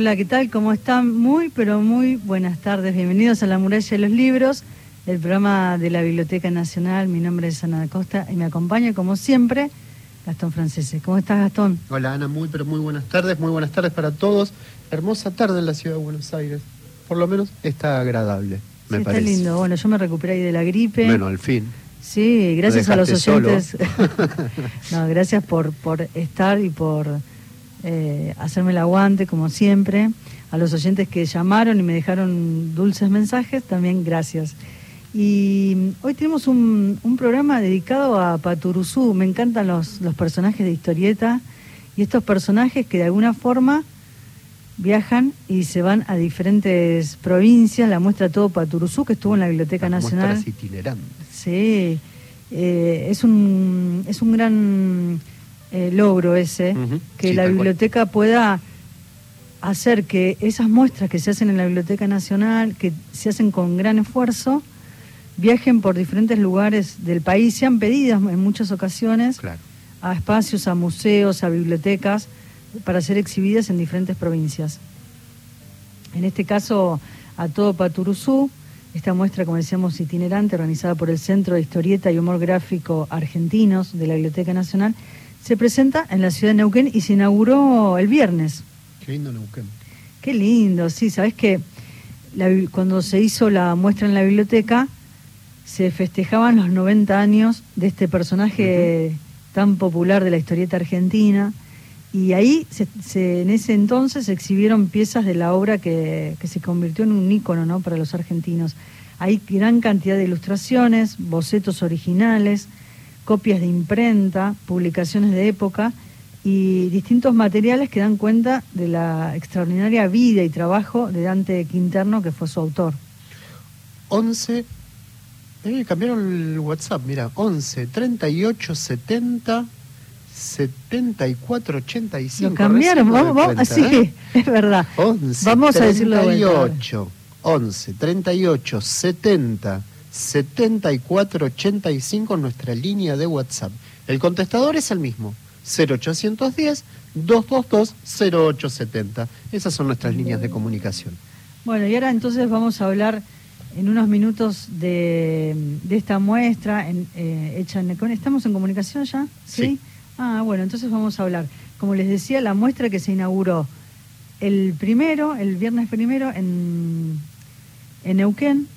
Hola, ¿qué tal? ¿Cómo están? Muy, pero muy buenas tardes. Bienvenidos a La Muralla de los Libros, el programa de la Biblioteca Nacional. Mi nombre es Ana Costa y me acompaña, como siempre, Gastón Francese. ¿Cómo estás, Gastón? Hola, Ana. Muy, pero muy buenas tardes. Muy buenas tardes para todos. Hermosa tarde en la ciudad de Buenos Aires. Por lo menos está agradable, me Sí, parece. Está lindo. Bueno, yo me recuperé ahí de la gripe. Bueno, al fin. Sí, gracias a los oyentes. no, gracias por, por estar y por eh, hacerme el aguante, como siempre. A los oyentes que llamaron y me dejaron dulces mensajes, también gracias. Y hoy tenemos un, un programa dedicado a Paturuzú. Me encantan los, los personajes de historieta y estos personajes que de alguna forma viajan y se van a diferentes provincias. La muestra todo Paturuzú, que estuvo en la Biblioteca Las Nacional. muestras itinerantes. Sí, eh, es, un, es un gran eh, logro ese, que sí, la cual. biblioteca pueda hacer que esas muestras que se hacen en la Biblioteca Nacional, que se hacen con gran esfuerzo, viajen por diferentes lugares del país, sean pedidas en muchas ocasiones Claro. a espacios, a museos, a bibliotecas, para ser exhibidas en diferentes provincias. En este caso, a todo Paturuzú, esta muestra, como decíamos, itinerante, organizada por el Centro de Historieta y Humor Gráfico Argentinos de la Biblioteca Nacional, se presenta en la ciudad de Neuquén y se inauguró el viernes. Qué lindo Neuquén. Qué lindo, sí, sabes que cuando se hizo la muestra en la biblioteca, se festejaban los 90 años de este personaje tan popular de la historieta argentina. Y ahí, se, se- en ese entonces, se exhibieron piezas de la obra que, que se convirtió en un ícono ¿no? para los argentinos. Hay gran cantidad de ilustraciones, bocetos originales, copias de imprenta, publicaciones de época y distintos materiales que dan cuenta de la extraordinaria vida y trabajo de Dante Quinterno, que fue su autor. 11. Eh, cambiaron el WhatsApp, mira. 11 38 70 74 85. Lo cambiaron, vamos, vamos, cuenta, sí, ¿eh? es verdad. 11 Vamos a decirlo de vuelta. 38 11 38 70 74 85 nuestra línea de WhatsApp. El contestador es el mismo. 0810 222 0870. Esas son nuestras líneas de comunicación. Bueno, y ahora entonces vamos a hablar en unos minutos de, de esta muestra en, eh, hecha en. ¿Estamos en comunicación ya? Sí. Ah, bueno, entonces vamos a hablar. Como les decía, la muestra que se inauguró el primero, el viernes primero, en, en Neuquén,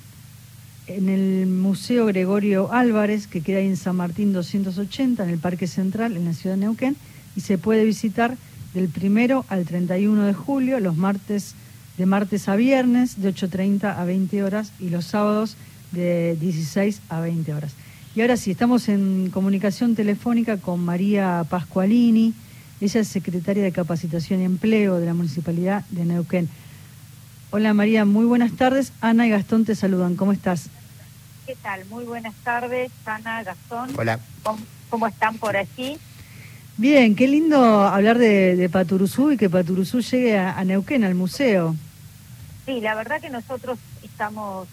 en el Museo Gregorio Álvarez, que queda ahí en San Martín 280, en el Parque Central, en la ciudad de Neuquén, y se puede visitar del primero al 31 de julio, los martes de martes a viernes, de 8.30 a 20 horas, y los sábados de 16 a 20 horas. Y ahora sí, estamos en comunicación telefónica con María Pascualini, ella es secretaria de Capacitación y Empleo de la Municipalidad de Neuquén. Hola María, muy buenas tardes. Ana y Gastón te saludan. ¿Cómo estás? ¿Qué tal? Muy buenas tardes, Ana, Gastón. Hola. ¿Cómo, cómo están por allí? Bien, qué lindo hablar de, de Paturuzú y que Paturuzú llegue a, a Neuquén, al museo. Sí, la verdad que nosotros estamos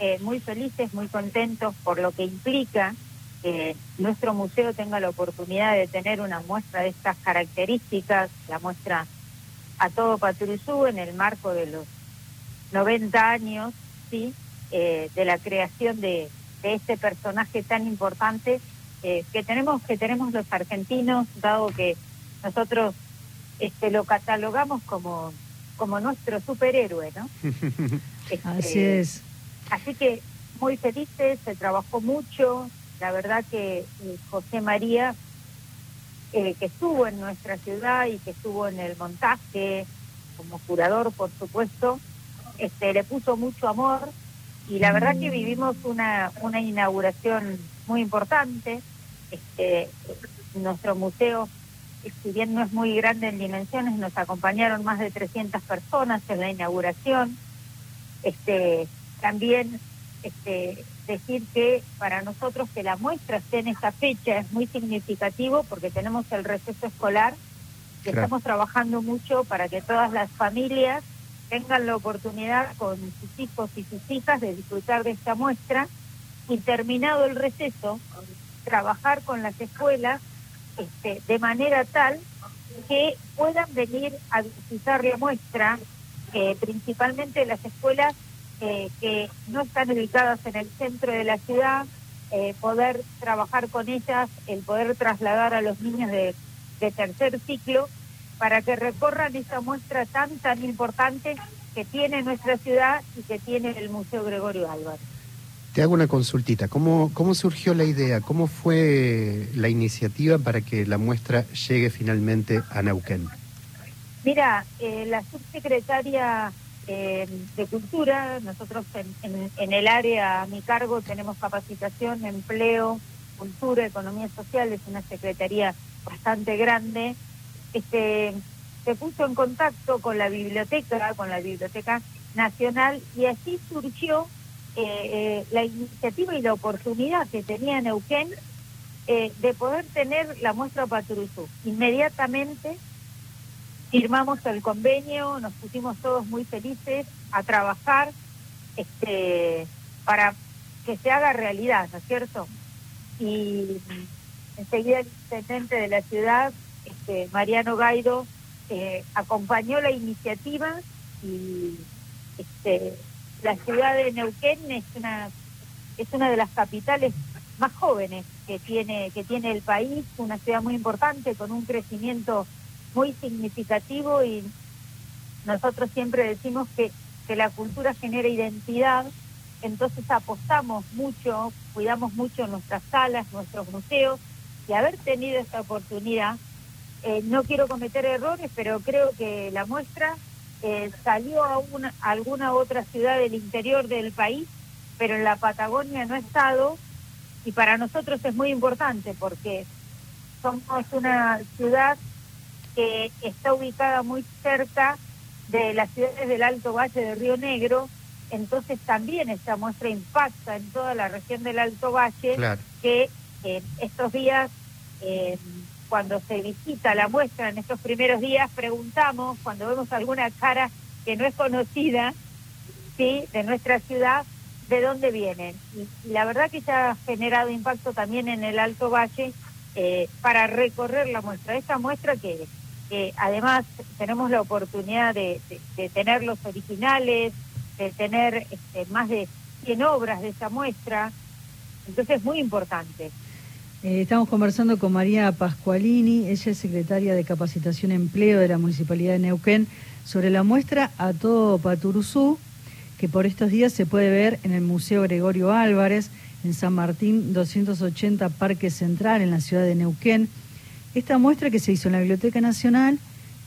eh, muy felices, muy contentos por lo que implica que nuestro museo tenga la oportunidad de tener una muestra de estas características, la muestra a todo Paturuzú en el marco de los 90 años, sí, eh, de la creación de, de este personaje tan importante eh, que tenemos que tenemos los argentinos, dado que nosotros este, lo catalogamos como como nuestro superhéroe, ¿no? Este, Así es. Así que muy felices, se trabajó mucho, la verdad que eh, José María, eh, que estuvo en nuestra ciudad y que estuvo en el montaje, como curador, por supuesto, este, le puso mucho amor y la verdad que vivimos una, una inauguración muy importante. Este, nuestro museo, si bien no es muy grande en dimensiones, nos acompañaron más de 300 personas en la inauguración. Este, también este, decir que para nosotros que la muestra esté en esa fecha es muy significativo porque tenemos el receso escolar y Claro. estamos trabajando mucho para que todas las familias tengan la oportunidad con sus hijos y sus hijas de disfrutar de esta muestra. Y terminado el receso, trabajar con las escuelas este, de manera tal que puedan venir a visitar la muestra, eh, principalmente las escuelas eh, que no están ubicadas en el centro de la ciudad, eh, poder trabajar con ellas, el poder trasladar a los niños de, de tercer ciclo para que recorran esa muestra tan, tan importante que tiene nuestra ciudad y que tiene el Museo Gregorio Álvarez. Te hago una consultita. ¿Cómo, ¿Cómo surgió la idea? ¿Cómo fue la iniciativa para que la muestra llegue finalmente a Neuquén? Mira, eh, la subsecretaria eh, de Cultura, nosotros en, en, el área a mi cargo tenemos capacitación, empleo, cultura, economía social, es una secretaría bastante grande. Este, se puso en contacto con la biblioteca, con la Biblioteca Nacional, y así surgió eh, eh, la iniciativa y la oportunidad que tenía Neuquén eh, de poder tener la muestra Paturuzú. Inmediatamente firmamos el convenio, nos pusimos todos muy felices a trabajar este, para que se haga realidad, ¿no es cierto? Y enseguida el intendente de la ciudad, este, Mariano Gaido, acompañó la iniciativa y este, la ciudad de Neuquén es una es una de las capitales más jóvenes que tiene que tiene el país, una ciudad muy importante con un crecimiento muy significativo y nosotros siempre decimos que, que la cultura genera identidad, entonces apostamos mucho, cuidamos mucho nuestras salas, nuestros museos y haber tenido esta oportunidad, eh, no quiero cometer errores, pero creo que la muestra eh, salió a, una, alguna otra ciudad del interior del país, pero en la Patagonia no ha estado y para nosotros es muy importante porque somos una ciudad que está ubicada muy cerca de las ciudades del Alto Valle de Río Negro, entonces también esta muestra impacta en toda la región del Alto Valle, que en estos días eh, cuando se visita la muestra en estos primeros días, preguntamos, cuando vemos alguna cara que no es conocida, ¿sí? de nuestra ciudad, de dónde vienen. Y, la verdad que ya ha generado impacto también en el Alto Valle eh, para recorrer la muestra. Esta muestra que, además tenemos la oportunidad de, tener los originales, de tener este, más de 100 obras de esa muestra, entonces es muy importante. Eh, estamos conversando con María Pascualini, ella es secretaria de Capacitación Empleo de la Municipalidad de Neuquén, sobre la muestra A Todo Paturuzú, que por estos días se puede ver en el Museo Gregorio Álvarez, en San Martín 280 Parque Central, en la ciudad de Neuquén. Esta muestra que se hizo en la Biblioteca Nacional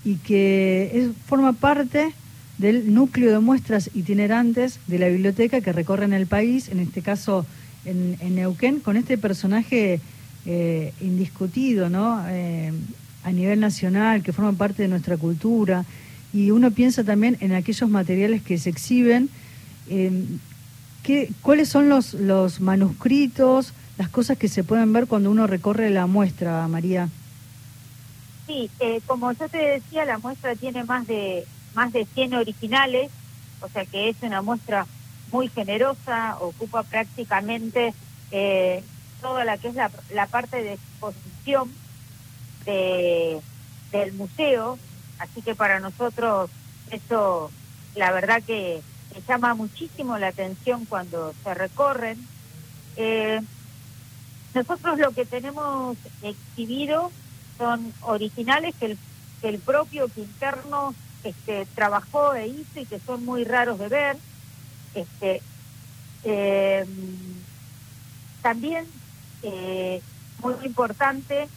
y que forma parte del núcleo de muestras itinerantes de la biblioteca que recorren el país, en este caso en Neuquén, con este personaje eh, indiscutido, ¿no? Eh, a nivel nacional, que forman parte de nuestra cultura. Y uno piensa también en aquellos materiales que se exhiben, ¿qué, ¿cuáles son los, los manuscritos, las cosas que se pueden ver cuando uno recorre la muestra, María? Sí, eh, como yo te decía, la muestra tiene más de, más de 100 originales, o sea que es una muestra muy generosa, ocupa prácticamente eh, toda la que es la, la parte de exposición de, del museo, así que para nosotros eso la verdad que, llama muchísimo la atención cuando se recorren. Eh, nosotros lo que tenemos exhibido son originales que el, que el propio Quinterno este, trabajó e hizo y que son muy raros de ver. Este, eh, también eh, muy importante.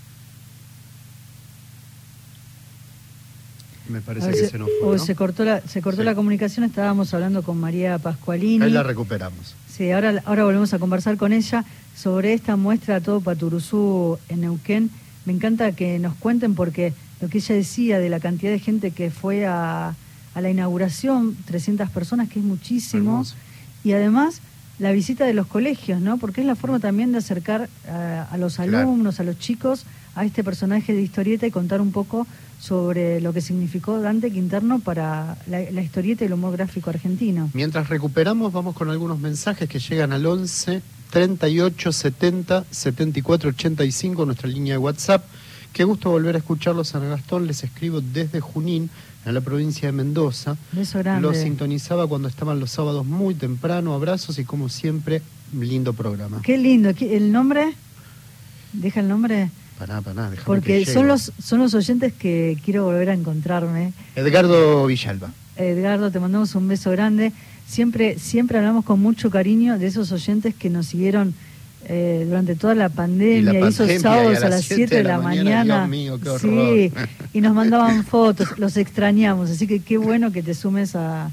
Me parece que se, nos fue. Se cortó, la, se cortó la comunicación, estábamos hablando con María Pascualini. Ahí la recuperamos. Sí, ahora, ahora volvemos a conversar con ella sobre esta muestra todo Paturuzú en Neuquén. Me encanta que nos cuenten porque lo que ella decía de la cantidad de gente que fue a, a la inauguración, 300 personas, que es muchísimo. Y además la visita de los colegios, ¿no? Porque es la forma también de acercar eh, a los alumnos, a los chicos, a este personaje de historieta y contar un poco sobre lo que significó Dante Quinterno para la, historieta y el humor gráfico argentino. Mientras recuperamos, vamos con algunos mensajes que llegan al 11 38 70 74 85, nuestra línea de WhatsApp, Qué gusto volver a escucharlos, San Gastón. Les escribo desde Junín, en la provincia de Mendoza. Beso grande. Los sintonizaba cuando estaban los sábados muy temprano. Abrazos y como siempre, lindo programa. Qué lindo. ¿Qué- ¿El nombre? Deja el nombre. Pará, pará, déjame Porque que son los, son los oyentes que quiero volver a encontrarme. Edgardo Villalba. Edgardo, te mandamos un beso grande. Siempre, siempre hablamos con mucho cariño de esos oyentes que nos siguieron eh, durante toda la pandemia, Y la pandemia, sábados a a las las 7 de la mañana. Dios mío, qué sí, y nos mandaban fotos, los extrañamos, así que qué bueno que te sumes a,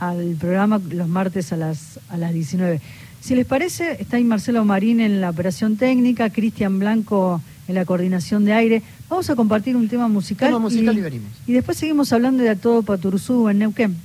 al programa los martes a las, a las 19. Si les parece, está ahí Marcelo Marín en la operación técnica, Cristian Blanco en la coordinación de aire. Vamos a compartir un tema musical. Tema musical y venimos. y después seguimos hablando de A Todo Paturuzú en Neuquén.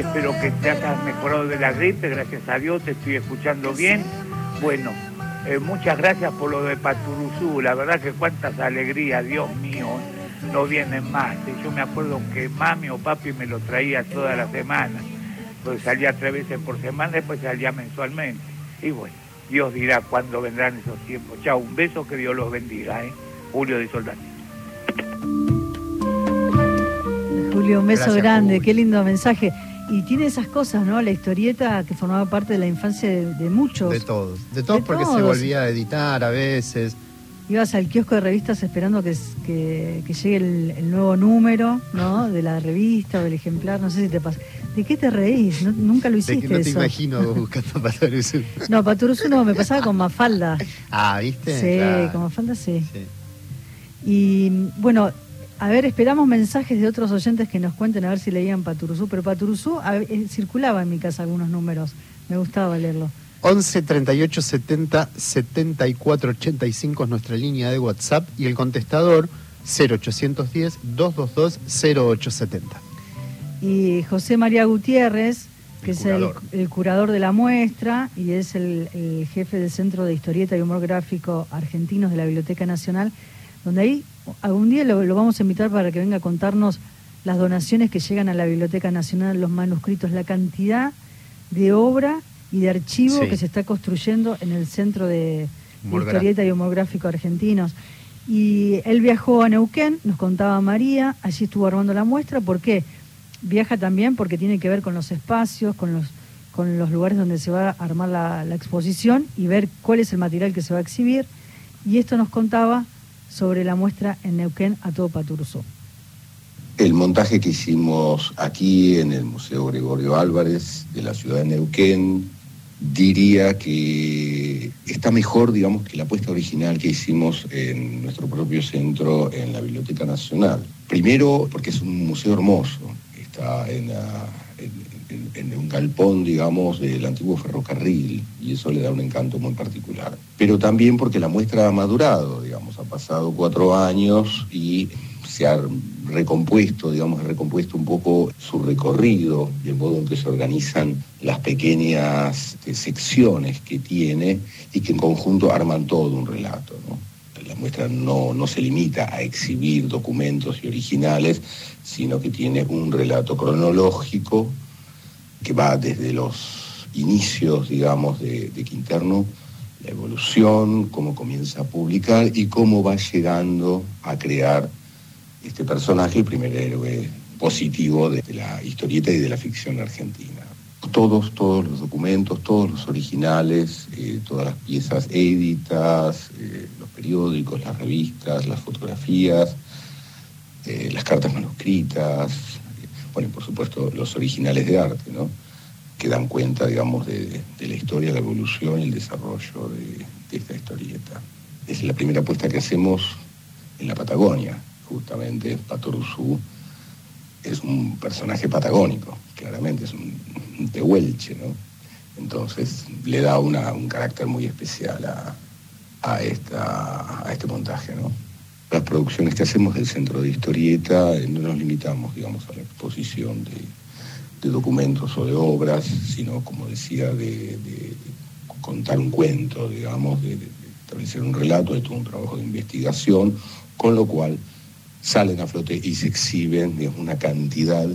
Espero que te hayas mejorado de la gripe. Gracias a Dios te estoy escuchando bien. Bueno, eh, muchas gracias por lo de Paturuzú. La verdad que cuántas alegrías, Dios mío, no vienen más. Yo me acuerdo que mami o papi me lo traía toda la semana. Pues salía tres veces por semana, después salía mensualmente. Y bueno, Dios dirá cuándo vendrán esos tiempos. Chao, un beso, que Dios los bendiga. ¿eh? Julio de Soldati. Julio, un beso Gracias, grande, Julio. qué lindo mensaje. Y tiene esas cosas, ¿no? La historieta que formaba parte de la infancia de, de muchos. De todos. De todos De porque se volvía a editar a veces. Ibas al kiosco de revistas esperando que, que, que llegue el, el nuevo número, ¿no? De la revista o del ejemplar, no sé si te pasa. ¿De qué te reís? No- nunca lo De hiciste que no te eso. imagino buscando Paturuzú. No, Paturuzú no, me pasaba con Mafalda. Ah, ¿viste? Sí, Claro. con Mafalda sí. Sí. Y bueno, a ver, esperamos mensajes de otros oyentes que nos cuenten a ver si leían Paturuzú, pero Paturuzú a- eh, circulaba en mi casa algunos números, me gustaba leerlo. 11 38 70 74 85 es nuestra línea de WhatsApp y el contestador 0810 222 0870. Y José María Gutiérrez, que El es el, curador. el curador de la muestra y es el, el jefe del Centro de Historieta y Humor Gráfico Argentinos de la Biblioteca Nacional, donde ahí algún día lo, lo vamos a invitar para que venga a contarnos las donaciones que llegan a la Biblioteca Nacional, los manuscritos, la cantidad de obra y de archivo Sí. que se está construyendo en el Centro de, de Historieta y Humor Gráfico Argentinos. Y él viajó a Neuquén, nos contaba María, allí estuvo armando la muestra. ¿Por qué? Viaja también porque tiene que ver con los espacios, con los con los lugares donde se va a armar la, la exposición y ver cuál es el material que se va a exhibir. Y esto nos contaba sobre la muestra en Neuquén a todo Paturuzú. El montaje que hicimos aquí en el Museo Gregorio Álvarez de la ciudad de Neuquén, diría que está mejor, digamos, que la apuesta original que hicimos en nuestro propio centro en la Biblioteca Nacional. Primero, porque es un museo hermoso, está en, la- en- en- un galpón, digamos, del antiguo ferrocarril, y eso le da un encanto muy particular. Pero también porque la muestra ha madurado, digamos, ha pasado cuatro años y se ha recompuesto, digamos, recompuesto un poco su recorrido y el modo en que se organizan las pequeñas eh, secciones que tiene y que en conjunto arman todo un relato. La muestra no, no se limita a exhibir documentos y originales, sino que tiene un relato cronológico que va desde los inicios, digamos, de, de Quinterno, la evolución, cómo comienza a publicar y cómo va llegando a crear este personaje, el primer héroe positivo de la historieta y de la ficción argentina. Todos, todos los documentos, todos los originales, eh, todas las piezas éditas, eh, los periódicos, las revistas, las fotografías, eh, las cartas manuscritas, bueno, por supuesto los originales de arte, ¿no? que dan cuenta, digamos, de, la historia, la evolución y el desarrollo de, esta historieta. Es la primera apuesta que hacemos en la Patagonia, justamente. Patoruzú es un personaje patagónico, claramente, es un, un tehuelche, ¿no? Entonces le da un carácter muy especial a, a, esta, a este montaje, ¿no? Las producciones que hacemos del Centro de Historieta eh, no nos limitamos, digamos, a la exposición de, documentos o de obras, sino, como decía, de, contar un cuento, digamos, de, de establecer un relato, de todo un trabajo de investigación, con lo cual salen a flote y se exhiben una cantidad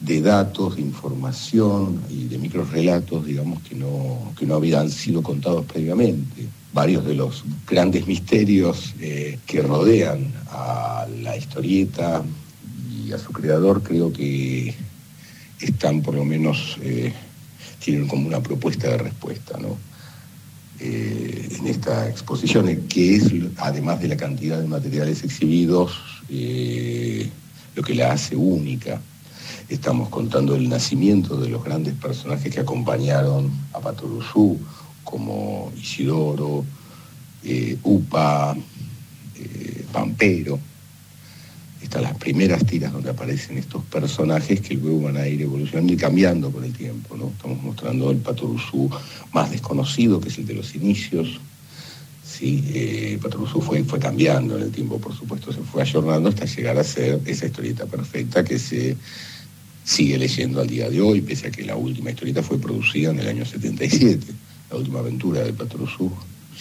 de datos, de información y de microrelatos, digamos, que no, que no habían sido contados previamente. Varios de los grandes misterios eh, que rodean a la historieta y a su creador creo que están por lo menos, eh, tienen como una propuesta de respuesta, ¿no? Eh, en esta exposición, que es, además de la cantidad de materiales exhibidos, lo que la hace única. Estamos contando el nacimiento de los grandes personajes que acompañaron a Patoruzú, como Isidoro, eh, Upa, eh, Pampero. Están las primeras tiras donde aparecen estos personajes que luego van a ir evolucionando y cambiando con el tiempo. ¿no? Estamos mostrando el Patoruzú más desconocido, que es el de los inicios. Sí, eh, fue, fue cambiando en el tiempo, por supuesto, se fue ayornando hasta llegar a ser esa historieta perfecta que se sigue leyendo al día de hoy, pese a que la última historieta fue producida en el año 77. La última aventura de Patoruzú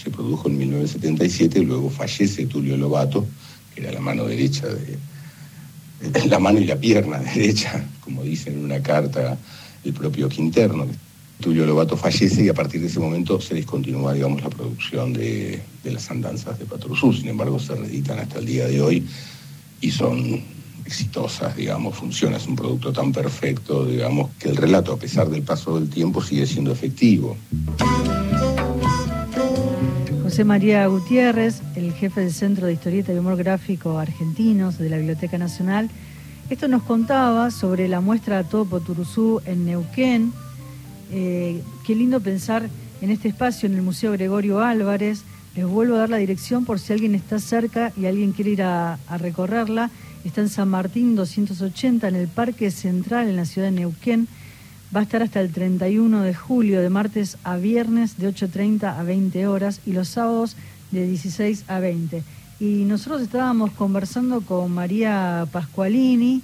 se produjo en 1977, luego fallece Tulio Lobato, que era la mano derecha de, la mano y la pierna derecha, como dice en una carta el propio Quinterno. Tulio Lobato fallece y a partir de ese momento se discontinúa, digamos, la producción de, de las andanzas de Patrusú. Sin embargo, se reeditan hasta el día de hoy y son exitosas, digamos, funciona, es un producto tan perfecto, digamos, que el relato, a pesar del paso del tiempo, sigue siendo efectivo. José María Gutiérrez, el jefe del Centro de Historieta y Humor Gráfico Argentinos de la Biblioteca Nacional, esto nos contaba sobre la muestra Todo Poturuzú en Neuquén. Eh, qué lindo pensar en este espacio en el Museo Gregorio Álvarez. Les vuelvo a dar la dirección por si alguien está cerca y alguien quiere ir a recorrerla. Está en San Martín 280, en el Parque Central, en la ciudad de Neuquén. Va a estar hasta el 31 de julio, de martes a viernes, de 8.30 a 20 horas, y los sábados de 16 a 20. Y nosotros estábamos conversando con María Pascualini,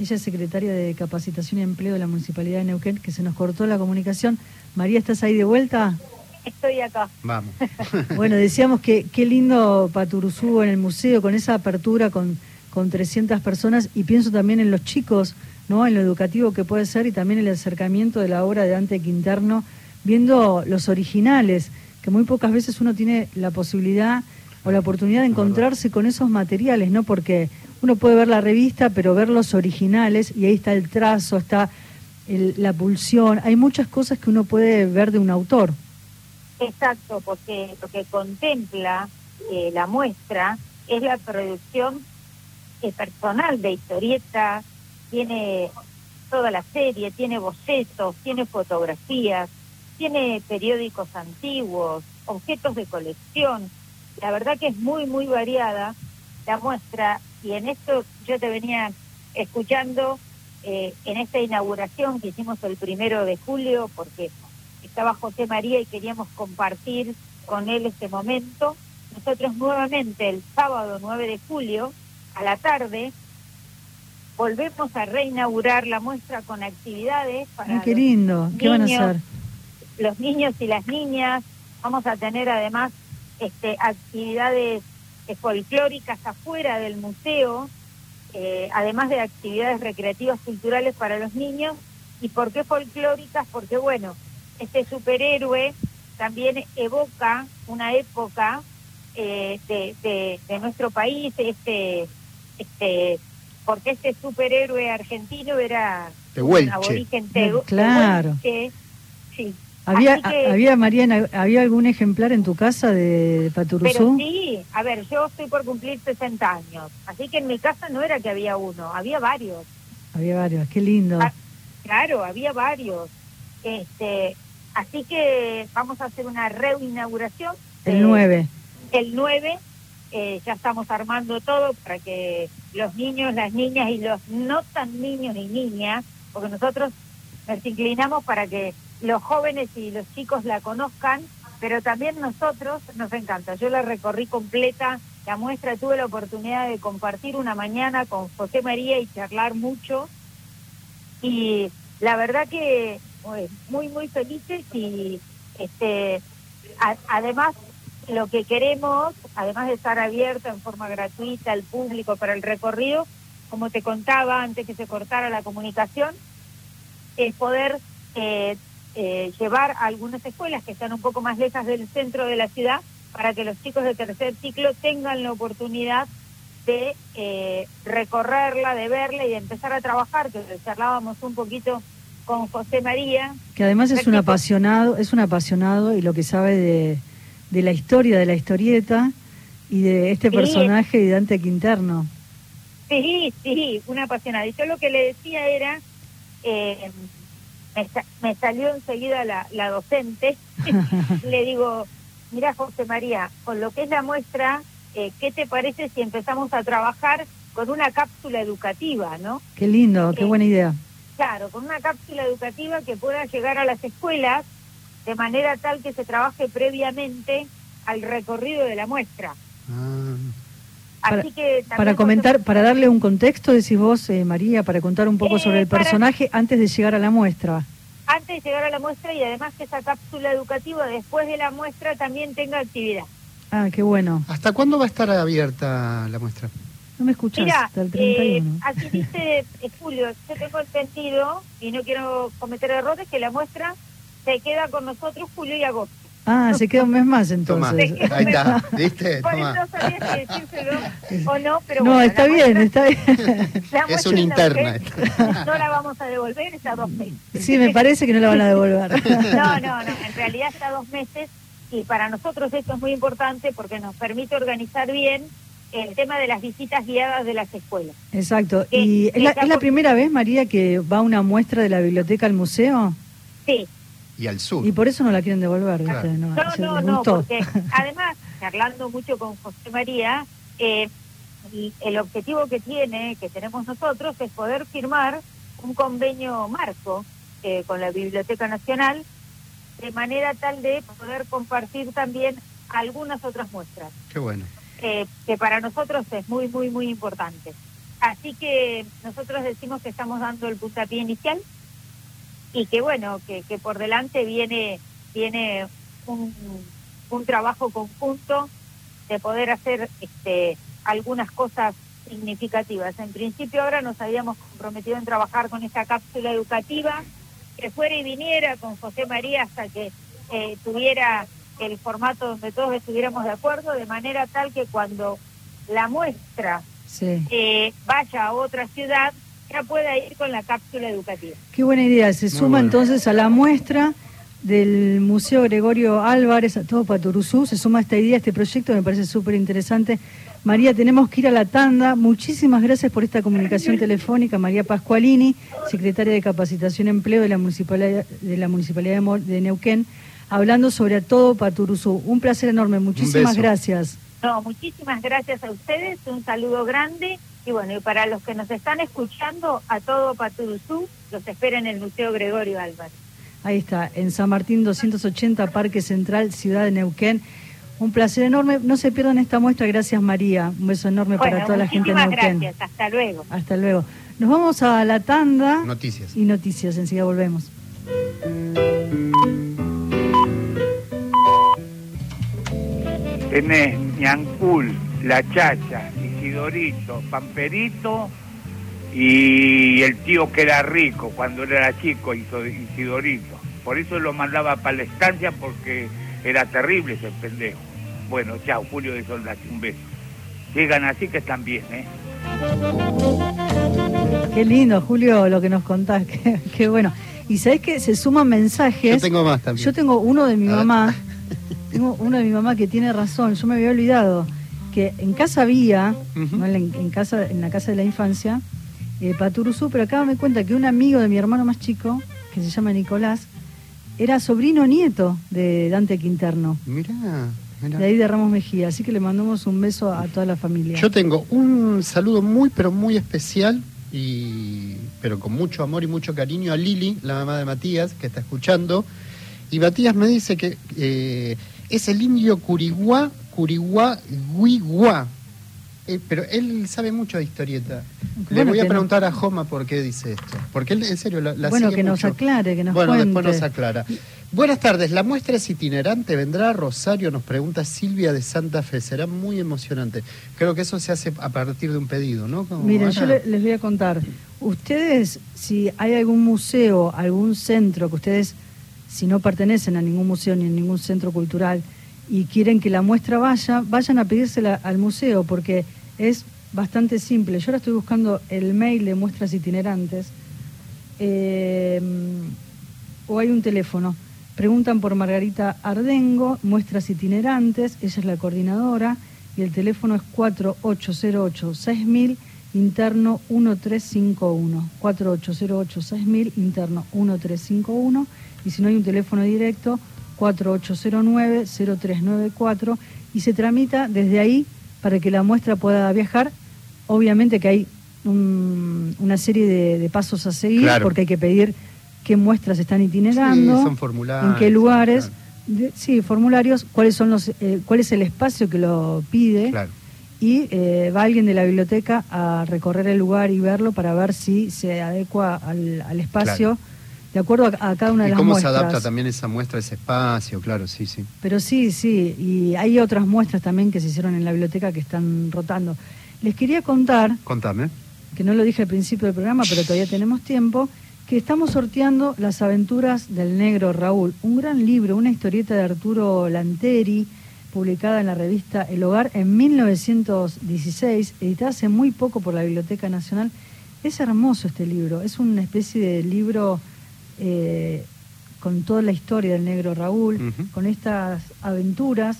ella es secretaria de Capacitación y Empleo de la Municipalidad de Neuquén, que se nos cortó la comunicación. María, ¿estás ahí de vuelta? Estoy acá. Vamos. Bueno, decíamos que qué lindo Paturuzú en el museo, con esa apertura con, con 300 personas, y pienso también en los chicos, ¿no? en lo educativo que puede ser, y también el acercamiento de la obra de Dante Quinterno, viendo los originales, que muy pocas veces uno tiene la posibilidad o la oportunidad de encontrarse con esos materiales, ¿no? Porque uno puede ver la revista, pero ver los originales, y ahí está el trazo, está el- la pulsión, hay muchas cosas que uno puede ver de un autor. Exacto, porque lo que contempla eh, la muestra es la producción personal de historieta, tiene toda la serie, tiene bocetos, tiene fotografías, tiene periódicos antiguos, objetos de colección. La verdad que es muy, muy variada la muestra y en esto yo te venía escuchando eh, en esta inauguración que hicimos el primero de julio, porque estaba José María y queríamos compartir con él este momento. Nosotros nuevamente el sábado 9 de julio a la tarde volvemos a reinaugurar la muestra con actividades para Ay, qué los lindo, ¿qué van a niños, hacer? los niños y las niñas. Vamos a tener además este, actividades folclóricas afuera del museo, eh, además de actividades recreativas culturales para los niños. ¿Y por qué folclóricas? Porque, bueno, este superhéroe también evoca una época eh, de, de- de nuestro país, este, este, porque este superhéroe argentino era un Tehuelche. aborigen tegu- Claro. tehuelche, sí. ¿Había, que- había Mariana, ¿había algún ejemplar en tu casa de, de Pero Paturuzú? sí, a ver, yo estoy por cumplir 60 años, así que en mi casa no era que había uno, había varios. Había varios, qué lindo. Ah, Claro, había varios. Este, así que vamos a hacer una reinauguración. El eh, 9. El 9, eh, ya estamos armando todo para que los niños, las niñas y los no tan niños y niñas, porque nosotros nos inclinamos para que los jóvenes y los chicos la conozcan, pero también nosotros nos encanta. Yo la recorrí completa, la muestra, tuve la oportunidad de compartir una mañana con José María y charlar mucho y la verdad que muy muy felices y este además lo que queremos además de estar abierto en forma gratuita al público para el recorrido como te contaba antes que se cortara la comunicación es poder eh, eh, llevar a algunas escuelas que están un poco más lejos del centro de la ciudad para que los chicos de tercer ciclo tengan la oportunidad de eh, recorrerla, de verla y de empezar a trabajar, que charlábamos un poquito con José María. Que además es un apasionado, es un apasionado y lo que sabe de, de la historia, de la historieta y de este Sí. personaje de Dante Quinterno. Sí, sí, una apasionada. Y yo lo que le decía era, eh, me salió enseguida la, la docente, le digo, mira José María, con lo que es la muestra, eh, ¿qué te parece si empezamos a trabajar con una cápsula educativa, no? Qué lindo, qué Eh, buena idea. Claro, con una cápsula educativa que pueda llegar a las escuelas de manera tal que se trabaje previamente al recorrido de la muestra. Ah, Así Para- que comentar, para darle un contexto, decís vos, eh, María, para contar un poco Eh, sobre el para- personaje antes de llegar a la muestra. antes de llegar a la muestra y además que esa cápsula educativa después de la muestra también tenga actividad. Ah, qué bueno. ¿Hasta cuándo va a estar abierta la muestra? No me escuchás, Mira, hasta el eh, 31. aquí dice eh, Julio, yo tengo entendido y no quiero cometer errores que la muestra se queda con nosotros julio y agosto. Ah, se queda un mes más Toma, entonces. ahí está, ¿viste? Por eso Toma. no sabía si decírselo o no, pero no, bueno, está bien, muestra- está bien. Es una interna No la vamos a devolver, está dos meses. Sí, me parece que no la van a devolver. No, no, no, en realidad está dos meses y para nosotros esto es muy importante porque nos permite organizar bien el tema de las visitas guiadas de las escuelas. Exacto. Que- ¿Y es la, es primera vez, María, que va una muestra de la biblioteca al museo? Sí, Y al sur. Y por eso no la quieren devolver, Claro. ¿viste? No, no, no, porque además, charlando mucho con José María, eh, y el objetivo que tiene, que tenemos nosotros, es poder firmar un convenio marco eh, con la Biblioteca Nacional, de manera tal de poder compartir también algunas otras muestras. Qué bueno. eh, que para nosotros es muy, muy, muy importante. Así que nosotros decimos que estamos dando el puntapié inicial y que bueno, que, que por delante viene, viene un, un trabajo conjunto de poder hacer este, algunas cosas significativas. En principio ahora nos habíamos comprometido en trabajar con esta cápsula educativa, que fuera y viniera con José María hasta que eh, tuviera el formato donde todos estuviéramos de acuerdo, de manera tal que cuando la muestra Sí. eh, vaya a otra ciudad, ya pueda ir con la cápsula educativa. Qué buena idea. Se Muy suma bueno. entonces a la muestra del Museo Gregorio Álvarez, a todo Paturuzú, se suma esta idea, este proyecto, me parece súper interesante. María, tenemos que ir a la tanda. Muchísimas gracias por esta comunicación telefónica. María Pascualini, secretaria de Capacitación y Empleo de la Municipalidad de, la Municipalidad de, Mo- de Neuquén, hablando sobre todo Paturuzú. Un placer enorme. Muchísimas beso. gracias. No, muchísimas gracias a ustedes, un saludo grande y bueno, y para los que nos están escuchando, a todo Paturuzú, los espera en el Museo Gregorio Álvarez. Ahí está, en San Martín 280, Parque Central, Ciudad de Neuquén. Un placer enorme. No se pierdan esta muestra. Gracias, María. Un beso enorme para toda la gente de muchísimas Neuquén. gracias, hasta luego. Hasta luego. Nos vamos a la tanda Noticias. y noticias. Enseguida volvemos. Tenés Ñancul, La Chacha, Isidorito, Pamperito y el tío que era rico cuando él era chico, Isidorito. Por eso lo mandaba para la estancia porque era terrible ese pendejo. Bueno, chao, Julio de Soldati, un beso. Llegan así que están bien, ¿eh? Qué lindo, Julio, lo que nos contás. Qué, qué bueno. Y sabés que se suman mensajes. Yo tengo más también. Yo tengo uno de mi A ver. mamá. Tengo uno de mi mamá que tiene razón. Yo me había olvidado que en casa había. ¿no? en, la- en casa, en la casa de la infancia, eh, Paturuzú, pero acá me cuenta que un amigo de mi hermano más chico, que se llama Nicolás, era sobrino nieto de Dante Quinterno, Mirá, mirá. de ahí de Ramos Mejía. Así que le mandamos un beso a toda la familia. Yo tengo un saludo muy, pero muy especial, y pero con mucho amor y mucho cariño a Lili, la mamá de Matías, que está escuchando. Y Matías me dice que eh, es el indio Curiguá, Curiguá, Guiguá. Eh, pero él sabe mucho de historieta. Le voy a no- preguntar a Joma por qué dice esto. Porque él, en serio, la, la bueno, sigue que nos aclare, que nos bueno, cuente. después nos aclara. Buenas tardes, la muestra es itinerante, vendrá a Rosario, nos pregunta Silvia de Santa Fe, será muy emocionante. Creo que eso se hace a partir de un pedido, ¿no? Como, Miren, yo le- les voy a contar. Ustedes, si hay algún museo, algún centro que ustedes, si no pertenecen a ningún museo ni a ningún centro cultural y quieren que la muestra vaya, vayan a pedírsela al museo porque es bastante simple. Yo ahora estoy buscando el mail de muestras itinerantes eh, o hay un teléfono. Preguntan por Margarita Ardengo, muestras itinerantes, ella es la coordinadora y el teléfono es 4808-6000, interno 1351. 4808-6000, interno 1351. Y si no hay un teléfono directo, 4809-0394. Y se tramita desde ahí para que la muestra pueda viajar. Obviamente que hay un- una serie de, de pasos a seguir Claro. porque hay que pedir qué muestras están itinerando, Sí, son formularios, en qué lugares, claro. de- sí, formularios, cuáles son los, eh, cuál es el espacio que lo pide Claro. y eh, va alguien de la biblioteca a recorrer el lugar y verlo para ver si se adecua al, al espacio de acuerdo a, a cada una de ¿Y las cómo muestras. se adapta también esa muestra, ese espacio? Claro, sí, sí. Pero sí, sí, y hay otras muestras también que se hicieron en la biblioteca que están rotando. Les quería contar Contame. que no lo dije al principio del programa, pero todavía tenemos tiempo, que estamos sorteando Las aventuras del negro Raúl, un gran libro, una historieta de Arturo Lanteri, publicada en la revista El Hogar en 1916, editada hace muy poco por la Biblioteca Nacional. Es hermoso este libro, es una especie de libro eh, con toda la historia del negro Raúl, con estas aventuras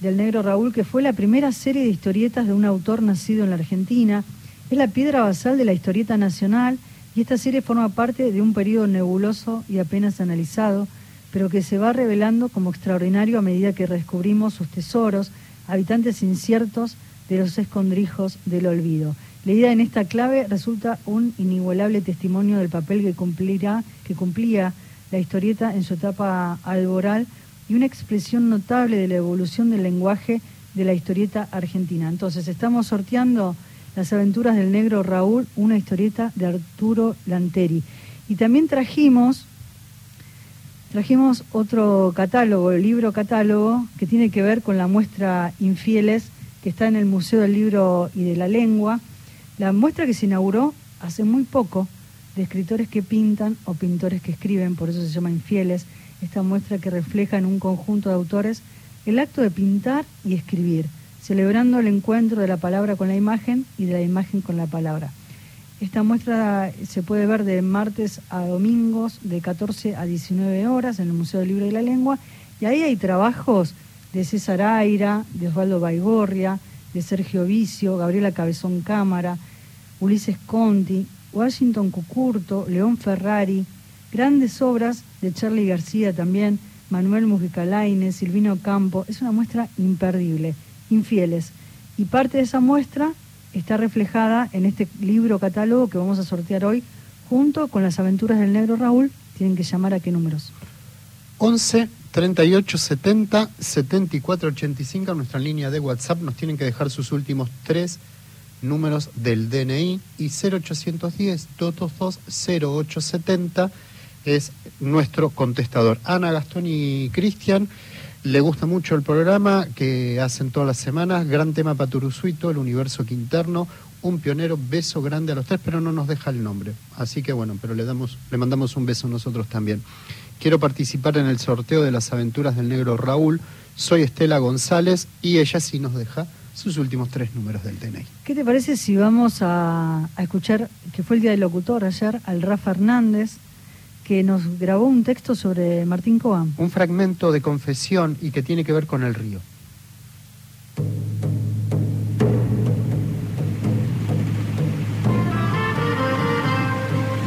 del negro Raúl, que fue la primera serie de historietas de un autor nacido en la Argentina. Es la piedra basal de la historieta nacional y esta serie forma parte de un periodo nebuloso y apenas analizado, pero que se va revelando como extraordinario a medida que descubrimos sus tesoros, habitantes inciertos de los escondrijos del olvido. Leída en esta clave resulta un inigualable testimonio del papel que cumplirá, que cumplía la historieta en su etapa alboral y una expresión notable de la evolución del lenguaje de la historieta argentina. Entonces, estamos sorteando Las aventuras del negro Raúl, una historieta de Arturo Lanteri. Y también trajimos trajimos otro catálogo, el libro catálogo, que tiene que ver con la muestra Infieles, que está en el Museo del Libro y de la Lengua. La muestra que se inauguró hace muy poco de escritores que pintan o pintores que escriben, por eso se llama Infieles, esta muestra que refleja en un conjunto de autores el acto de pintar y escribir, celebrando el encuentro de la palabra con la imagen y de la imagen con la palabra. Esta muestra se puede ver de martes a domingos de 14 a 19 horas en el Museo del Libro y la Lengua. Y ahí hay trabajos de César Aira, de Osvaldo Baigorria, de Sergio Vicio, Gabriela Cabezón Cámara, Ulises Conti, Washington Cucurto, León Ferrari, grandes obras de Charlie García también, Manuel Mujica Silvino Campo. Es una muestra imperdible, infieles. Y parte de esa muestra está reflejada en este libro catálogo que vamos a sortear hoy, junto con las aventuras del negro Raúl. Tienen que llamar a qué números. 11 38 70 74 85 nuestra línea de WhatsApp. Nos tienen que dejar sus últimos tres números del DNI y 0810 222 0870 es nuestro contestador. Ana, Gastón y Cristian, le gusta mucho el programa que hacen todas las semanas. Gran tema Paturusuito, el universo quinterno. Un pionero, beso grande a los tres, pero no nos deja el nombre. Así que bueno, pero le, damos, le mandamos un beso nosotros también. Quiero participar en el sorteo de las aventuras del negro Raúl. Soy Estela González y ella sí nos deja sus últimos tres números del DNI. ¿Qué te parece si vamos a, a escuchar, que fue el día del locutor ayer, al Rafa Hernández, que nos grabó un texto sobre Martín Coan? Un fragmento de confesión y que tiene que ver con el río.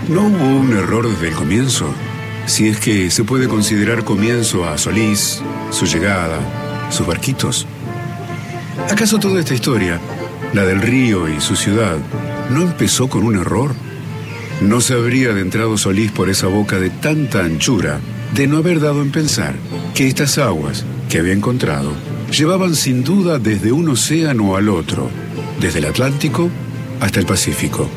¿No hubo un error desde el comienzo? Si es que se puede considerar comienzo a Solís, su llegada, sus barquitos. ¿Acaso toda esta historia, la del río y su ciudad, no empezó con un error? No se habría adentrado Solís por esa boca de tanta anchura de no haber dado en pensar que estas aguas que había encontrado llevaban sin duda desde un océano al otro, desde el Atlántico hasta el Pacífico.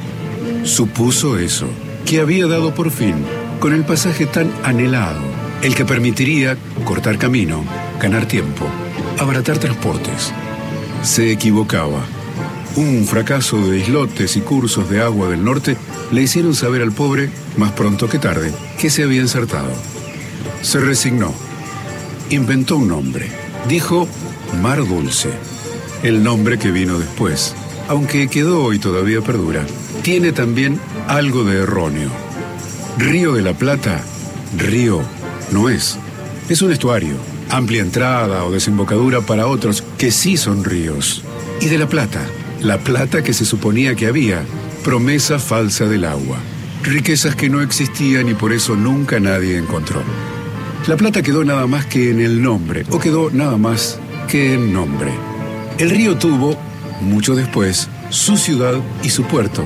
Supuso eso, que había dado por fin con el pasaje tan anhelado, el que permitiría cortar camino, ganar tiempo, abaratar transportes. Se equivocaba. Un fracaso de islotes y cursos de agua del norte le hicieron saber al pobre, más pronto que tarde, que se había ensartado. Se resignó. Inventó un nombre. Dijo Mar Dulce. El nombre que vino después, aunque quedó y todavía perdura, tiene también algo de erróneo. Río de la Plata, río no es. Es un estuario, amplia entrada o desembocadura para otros que sí son ríos. Y de la Plata, la plata que se suponía que había, promesa falsa del agua. Riquezas que no existían y por eso nunca nadie encontró. La plata quedó nada más que en el nombre, o quedó nada más que en nombre. El río tuvo, mucho después, su ciudad y su puerto,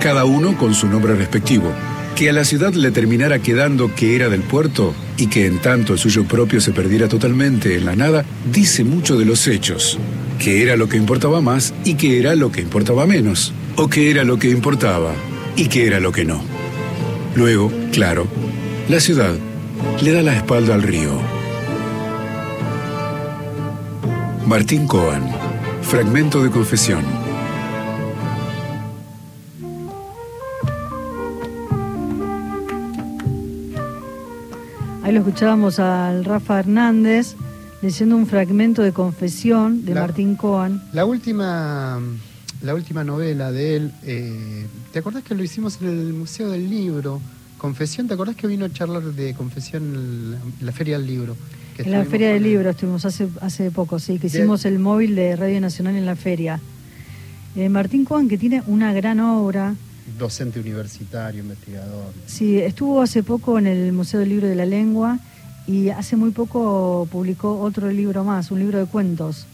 cada uno con su nombre respectivo. Que a la ciudad le terminara quedando que era del puerto y que en tanto el suyo propio se perdiera totalmente en la nada, dice mucho de los hechos, que era lo que importaba más y que era lo que importaba menos, o que era lo que importaba y que era lo que no. Luego, claro, la ciudad le da la espalda al río. Martín Coan, fragmento de confesión. Ahí lo escuchábamos al Rafa Hernández leyendo un fragmento de confesión de La- Martín Coan. La última, la última novela de él, eh, ¿te acordás que lo hicimos en el Museo del Libro? Confesión, ¿te acordás que vino a charlar de confesión en la, Feria del Libro? Que En la Feria del? Libro estuvimos hace, hace poco, sí, que hicimos el móvil de Radio Nacional en la feria. Eh, Martín Coan, que tiene una gran obra, Docente universitario, investigador. sí, estuvo hace poco en el Museo del Libro de la Lengua y hace muy poco publicó otro libro más, un libro de cuentos.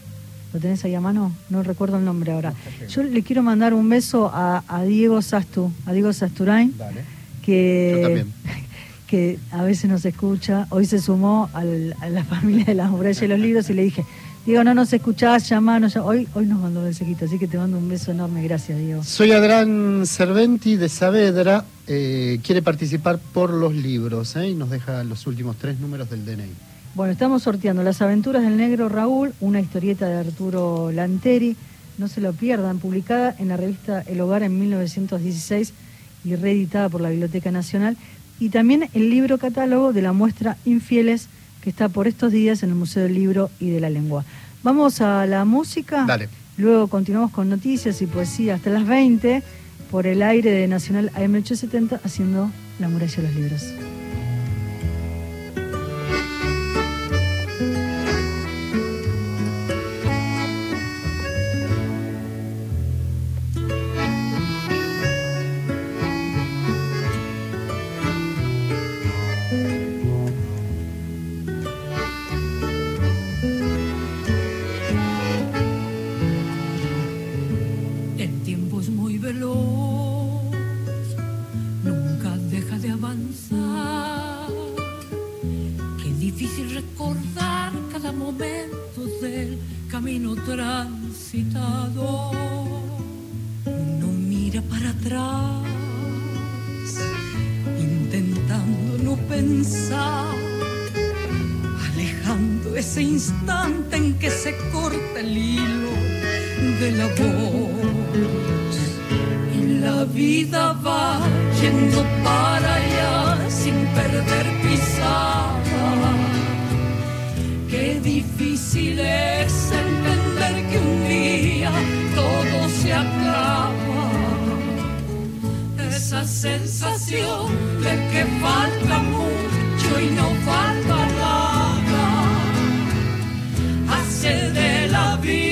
¿Lo tenés ahí a mano? No recuerdo el nombre ahora. Yo le quiero mandar un beso a, a Diego Sastu, a Diego Sasturain, Dale. que, Yo también. que a veces nos escucha. Hoy se sumó al- a la familia de las murallas y los libros y le dije, Diego, no nos escuchás, llamanos. ya-". Hoy, hoy nos mandó un mensajito, así que te mando un beso enorme. Gracias, Diego. Soy Adrián Cerventi de Saavedra. eh, quiere participar por los libros ¿eh? y nos deja los últimos tres números del DNI. Bueno, estamos sorteando Las aventuras del negro Raúl, una historieta de Arturo Lanteri. No se lo pierdan, publicada en la revista El Hogar en 1916 y reeditada por la Biblioteca Nacional. Y también el libro catálogo de la muestra Infieles, que está por estos días en el Museo del Libro y de la Lengua. Vamos a la música. Dale. Luego continuamos con noticias y poesía hasta las 20. por el aire de Nacional AM870 haciendo La muralla de los libros. Difícil recordar cada momento del camino transitado. No mira para atrás, intentando no pensar, alejando ese instante en que se corta el hilo de la voz y la vida va yendo para allá sin perder pisada. Es entender que un día todo se acaba. Esa sensación de que falta mucho y no falta nada hace de la vida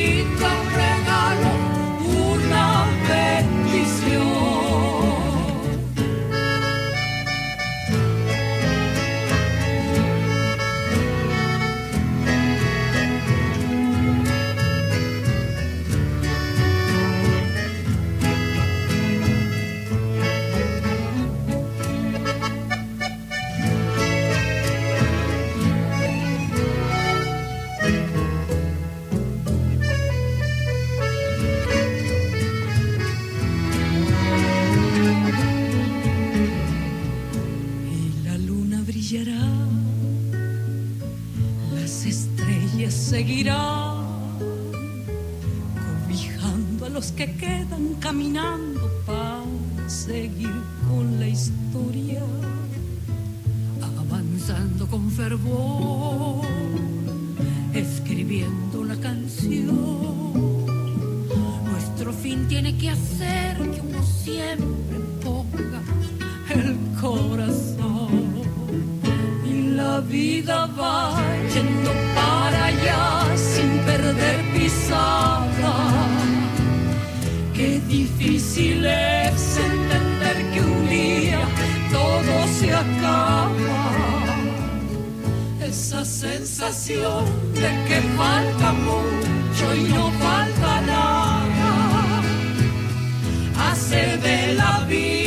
seguirán, cobijando a los que quedan caminando para seguir con la historia, avanzando con fervor, escribiendo la canción. Nuestro fin tiene que hacer que uno siempre ponga el corazón y la vida va Qué difícil es entender que un día todo se acaba. Esa sensación de que falta mucho y no falta nada hace de la vida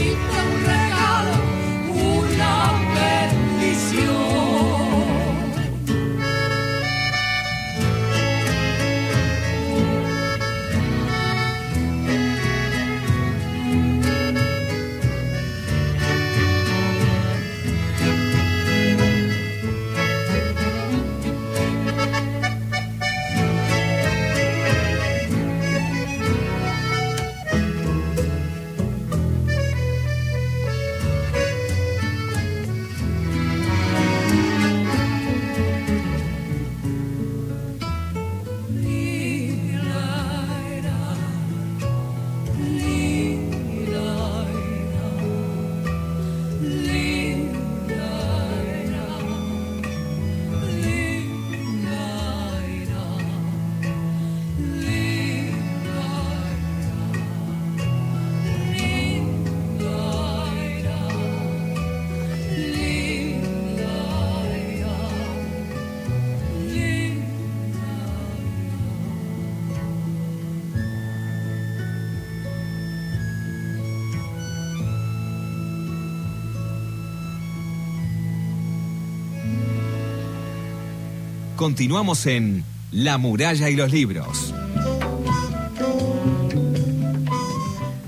Continuamos en La muralla y los libros.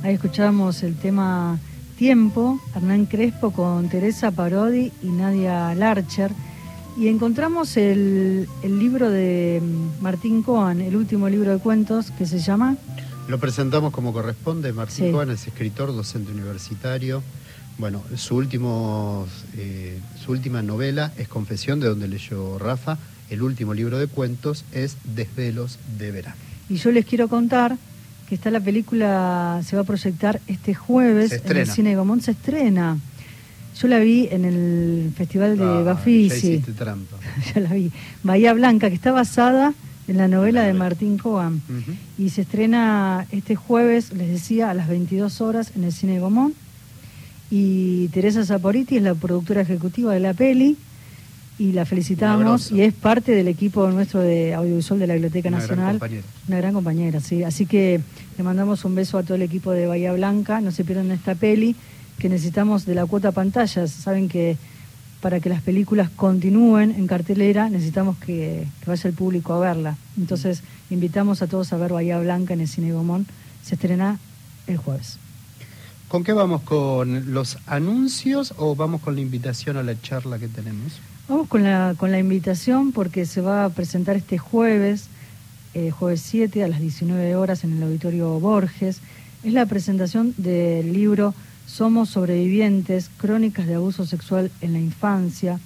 Ahí escuchamos el tema Tiempo, Hernán Crespo con Teresa Parodi y Nadia Larcher. Y encontramos el, el libro de mm, Martín Coan, el último libro de cuentos que se llama Lo presentamos como corresponde. Martín Sí. Cohen es escritor, docente universitario. Bueno, su, último, eh, su última novela es Confesión, de donde leyó Rafa. El último libro de cuentos es Desvelos de Verano. Y yo les quiero contar que está la película, se va a proyectar este jueves en el. Cine Gomón, se estrena. Yo la vi en el Festival de Ah, ya Bafisi, trampa. ya la vi. Bahía Blanca, que está basada en la novela de Martín Coan. Y se estrena este jueves, les decía, a las 22 horas en el Cine Gomón. Y Teresa Zaporiti es la productora ejecutiva de la peli. Y la felicitamos y es parte del equipo nuestro de audiovisual de la Biblioteca Una gran Nacional. compañera. Una gran compañera, sí. Así que le mandamos un beso a todo el equipo de Bahía Blanca. No se pierdan esta peli, que necesitamos de la cuota pantallas. Saben que para que las películas continúen en cartelera necesitamos que, que vaya el público a verla. Entonces invitamos a todos a ver Bahía Blanca en el Cine Gomón. Se estrena el jueves. ¿Con qué vamos? ¿Con los anuncios o vamos con la invitación a la charla que tenemos? Vamos con la, con la invitación porque se va a presentar este jueves, eh, jueves 7 a las 19 horas en el Auditorio Borges. Es la presentación del libro Somos sobrevivientes, crónicas de abuso sexual en la infancia.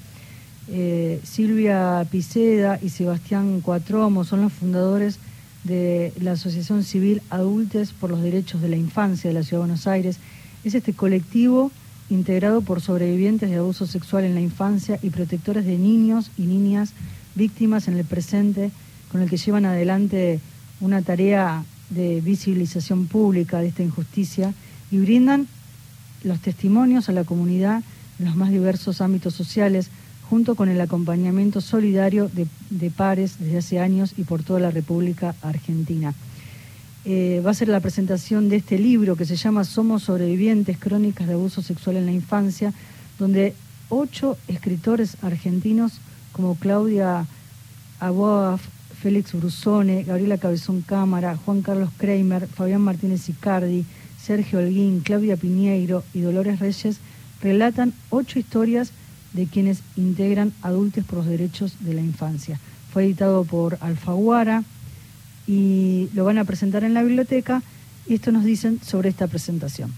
Eh, Silvia Piceda y Sebastián Cuatromo son los fundadores de la Asociación Civil Adultes por los Derechos de la Infancia de la Ciudad de Buenos Aires. Es este colectivo integrado por sobrevivientes de abuso sexual en la infancia y protectores de niños y niñas víctimas en el presente, con el que llevan adelante una tarea de visibilización pública de esta injusticia y brindan los testimonios a la comunidad en los más diversos ámbitos sociales, junto con el acompañamiento solidario de, de pares desde hace años y por toda la República Argentina. Eh, va a ser la presentación de este libro que se llama Somos sobrevivientes, crónicas de abuso sexual en la infancia, donde ocho escritores argentinos como Claudia Aboaf, Félix Brusone, Gabriela Cabezón Cámara, Juan Carlos Kramer, Fabián Martínez Icardi, Sergio Holguín, Claudia Piñeiro y Dolores Reyes relatan ocho historias de quienes integran Adultos por los Derechos de la Infancia. Fue editado por Alfaguara y lo van a presentar en la biblioteca esto nos dicen sobre esta presentación.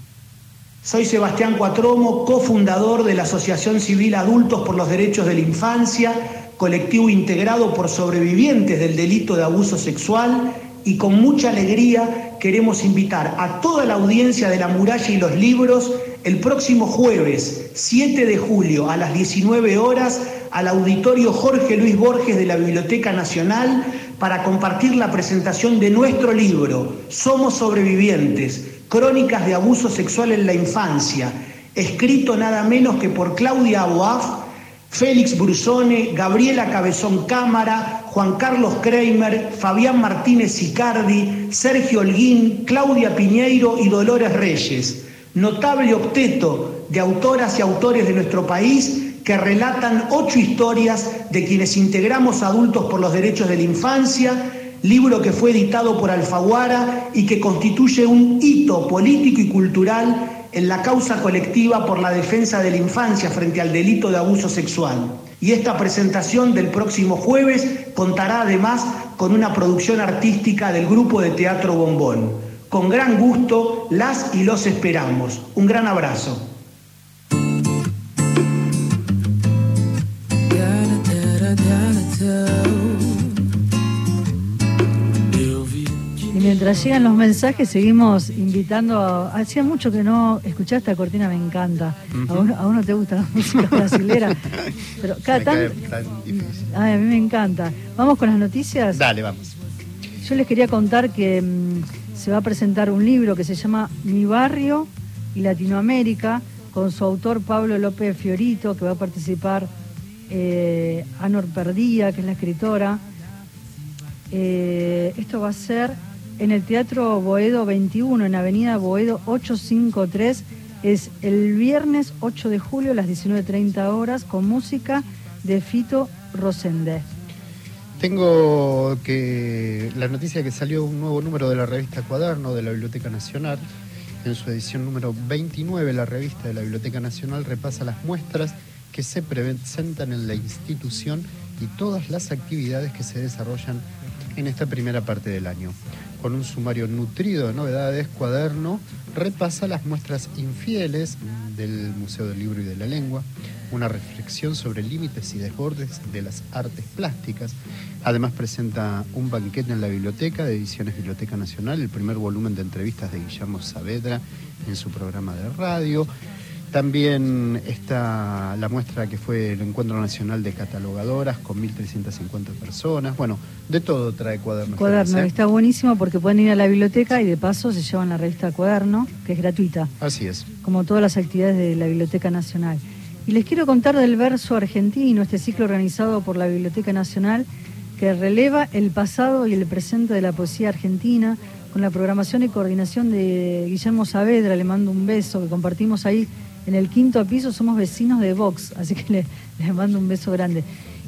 Soy Sebastián Cuatromo, cofundador de la Asociación Civil Adultos por los Derechos de la Infancia, colectivo integrado por sobrevivientes del delito de abuso sexual y con mucha alegría queremos invitar a toda la audiencia de La Muralla y los Libros el próximo jueves 7 de julio a las 19 horas al auditorio Jorge Luis Borges de la Biblioteca Nacional para compartir la presentación de nuestro libro Somos sobrevivientes, crónicas de abuso sexual en la infancia, escrito nada menos que por Claudia Aboaf, Félix Brusone, Gabriela Cabezón Cámara, Juan Carlos Kramer, Fabián Martínez Icardi, Sergio Holguín, Claudia Piñeiro y Dolores Reyes. Notable octeto de autoras y autores de nuestro país que relatan ocho historias de quienes integramos adultos por los derechos de la infancia, libro que fue editado por Alfaguara y que constituye un hito político y cultural en la causa colectiva por la defensa de la infancia frente al delito de abuso sexual. Y esta presentación del próximo jueves contará además con una producción artística del grupo de teatro Bombón. Con gran gusto las y los esperamos. Un gran abrazo. Y mientras llegan los mensajes, seguimos invitando. A... Hacía mucho que no escuchaba esta cortina, me encanta. a, uno, a uno te gusta la música brasilera, pero cada tan... tan difícil. Ay, a mí me encanta. Vamos con las noticias. Dale, vamos. Yo les quería contar que mm, se va a presentar un libro que se llama Mi barrio y Latinoamérica, con su autor Pablo López Fiorito, que va a participar eh, Anor Perdía, que es la escritora. Eh, esto va a ser en el Teatro Boedo 21, en Avenida Boedo 853. Es el viernes 8 de julio a las 19.30 horas, con música de Fito Rosende. Tengo que la noticia que salió un nuevo número de la revista Cuaderno de la Biblioteca Nacional. En su edición número 29, la revista de la Biblioteca Nacional repasa las muestras que se presentan en la institución y todas las actividades que se desarrollan en esta primera parte del año. con un sumario nutrido de novedades, Cuaderno repasa las muestras infieles del Museo del Libro y de la Lengua, una reflexión sobre límites y desbordes de las artes plásticas. Además presenta un banquete en la biblioteca de Ediciones Biblioteca Nacional, el primer volumen de entrevistas de Guillermo Saavedra en su programa de radio. También está la muestra que fue el Encuentro Nacional de Catalogadoras con 1.350 personas. Bueno, de todo trae Cuaderno. Cuaderno, Feliz, ¿eh? está buenísimo porque pueden ir a la biblioteca y de paso se llevan la revista Cuaderno, que es gratuita, Así es. como todas las actividades de la Biblioteca Nacional. Y les quiero contar del verso argentino, este ciclo organizado por la Biblioteca Nacional, que releva el pasado y el presente de la poesía argentina, con la programación y coordinación de Guillermo Saavedra, le mando un beso, que compartimos ahí en el quinto piso, somos vecinos de Vox, así que le- les mando un beso grande.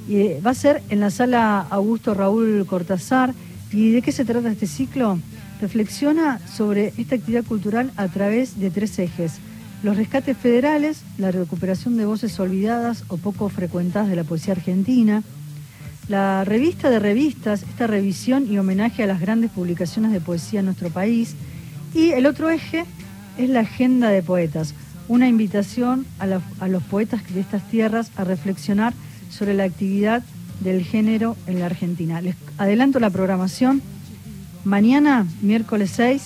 Y, eh, va a ser en la sala Augusto Raúl Cortázar. ¿Y de qué se trata este ciclo? Reflexiona sobre esta actividad cultural a través de tres ejes. Los rescates federales, la recuperación de voces olvidadas o poco frecuentadas de la poesía argentina, la revista de revistas, esta revisión y homenaje a las grandes publicaciones de poesía en nuestro país. Y el otro eje es la agenda de poetas, una invitación a, los poetas de estas tierras a reflexionar sobre la actividad del género en la Argentina. Les adelanto la programación. Mañana, miércoles 6,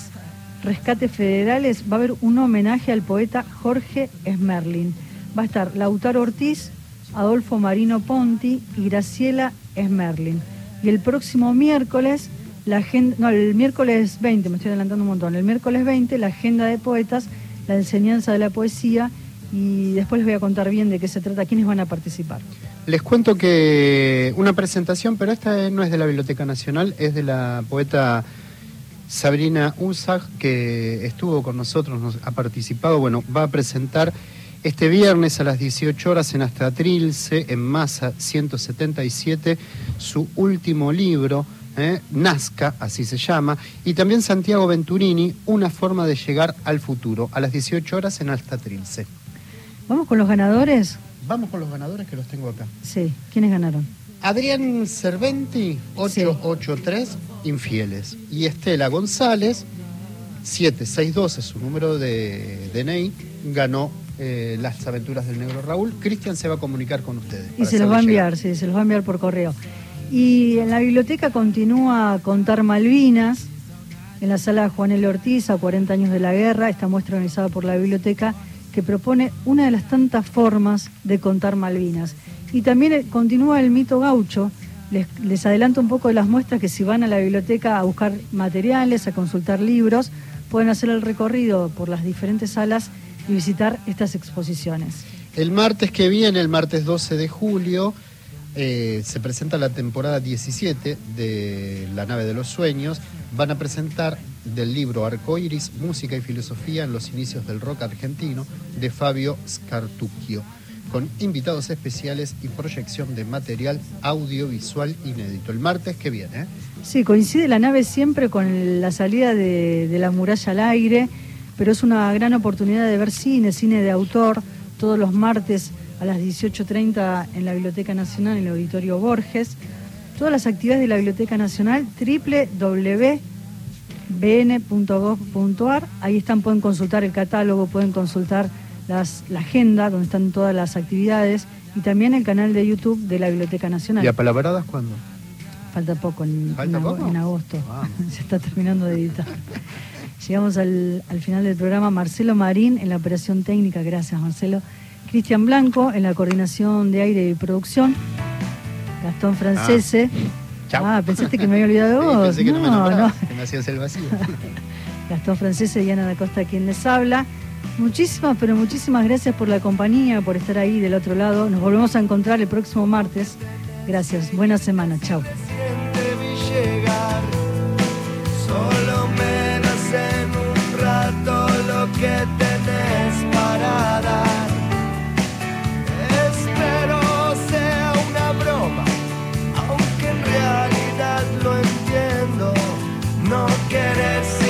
Rescates Federales, va a haber un homenaje al poeta Jorge Esmerlin. Va a estar Lautaro Ortiz, Adolfo Marino Ponti y Graciela Esmerlin. Y el próximo miércoles, la agenda, no, el miércoles 20, me estoy adelantando un montón, el miércoles 20, la agenda de poetas, la enseñanza de la poesía y después les voy a contar bien de qué se trata, quiénes van a participar. Les cuento que una presentación, pero esta no es de la Biblioteca Nacional, es de la poeta Sabrina Usag, que estuvo con nosotros, nos ha participado, bueno, va a presentar este viernes a las 18 horas en Astratrilce, en Masa 177, su último libro, ¿eh? Nazca, así se llama, y también Santiago Venturini, Una forma de llegar al futuro, a las 18 horas en Astratrilce. ¿Vamos con los ganadores? Vamos con los ganadores que los tengo acá. Sí, ¿quiénes ganaron? Adrián Cerventi, 883, infieles. Y Estela González, 762 es su número de DNI, ganó eh, las aventuras del negro Raúl. Cristian se va a comunicar con ustedes. Y se los va a llegar. enviar, sí, se los va a enviar por correo. Y en la biblioteca continúa Contar Malvinas, en la sala Juan L. Ortiz, a 40 años de la guerra, esta muestra organizada por la biblioteca, que propone una de las tantas formas de contar Malvinas. Y también eh, continúa el mito gaucho. Les, les adelanto un poco de las muestras que si van a la biblioteca a buscar materiales, a consultar libros, pueden hacer el recorrido por las diferentes salas y visitar estas exposiciones. El martes que viene, el martes 12 de julio, eh, se presenta la temporada 17 de La nave de los sueños. Van a presentar del libro Arcoiris, Música y Filosofía en los inicios del rock argentino de Fabio Scartucchio, con invitados especiales y proyección de material audiovisual inédito. El martes que viene. ¿eh? Sí, coincide la nave siempre con la salida de, de la muralla al aire, pero es una gran oportunidad de ver cine, cine de autor, todos los martes a las 18.30 en la Biblioteca Nacional, en el Auditorio Borges. Todas las actividades de la Biblioteca Nacional, www.bn.gov.ar. Ahí están, pueden consultar el catálogo, pueden consultar las- la agenda, donde están todas las actividades, y también el canal de YouTube de la Biblioteca Nacional. ¿Y a palabradas cuándo? Falta poco en, ¿Falta en ago- poco? en agosto. Vamos. Se está terminando de editar. Llegamos al, al final del programa. Marcelo Marín en la operación técnica, gracias Marcelo. Cristian Blanco en la coordinación de aire y producción, Gastón ah. Francese. Ah, ah pensaste que me había olvidado de vos. Pensé que no, no, me nombraba, no. Que me hacías el vacío. Gastón Francese y Ana da Costa quien les habla. Muchísimas, pero muchísimas gracias por la compañía, por estar ahí del otro lado. Nos volvemos a encontrar el próximo martes. Gracias. Buena semana. Chao. Solo menos en un rato lo que tenés parada. realidad lo entiendo, no querés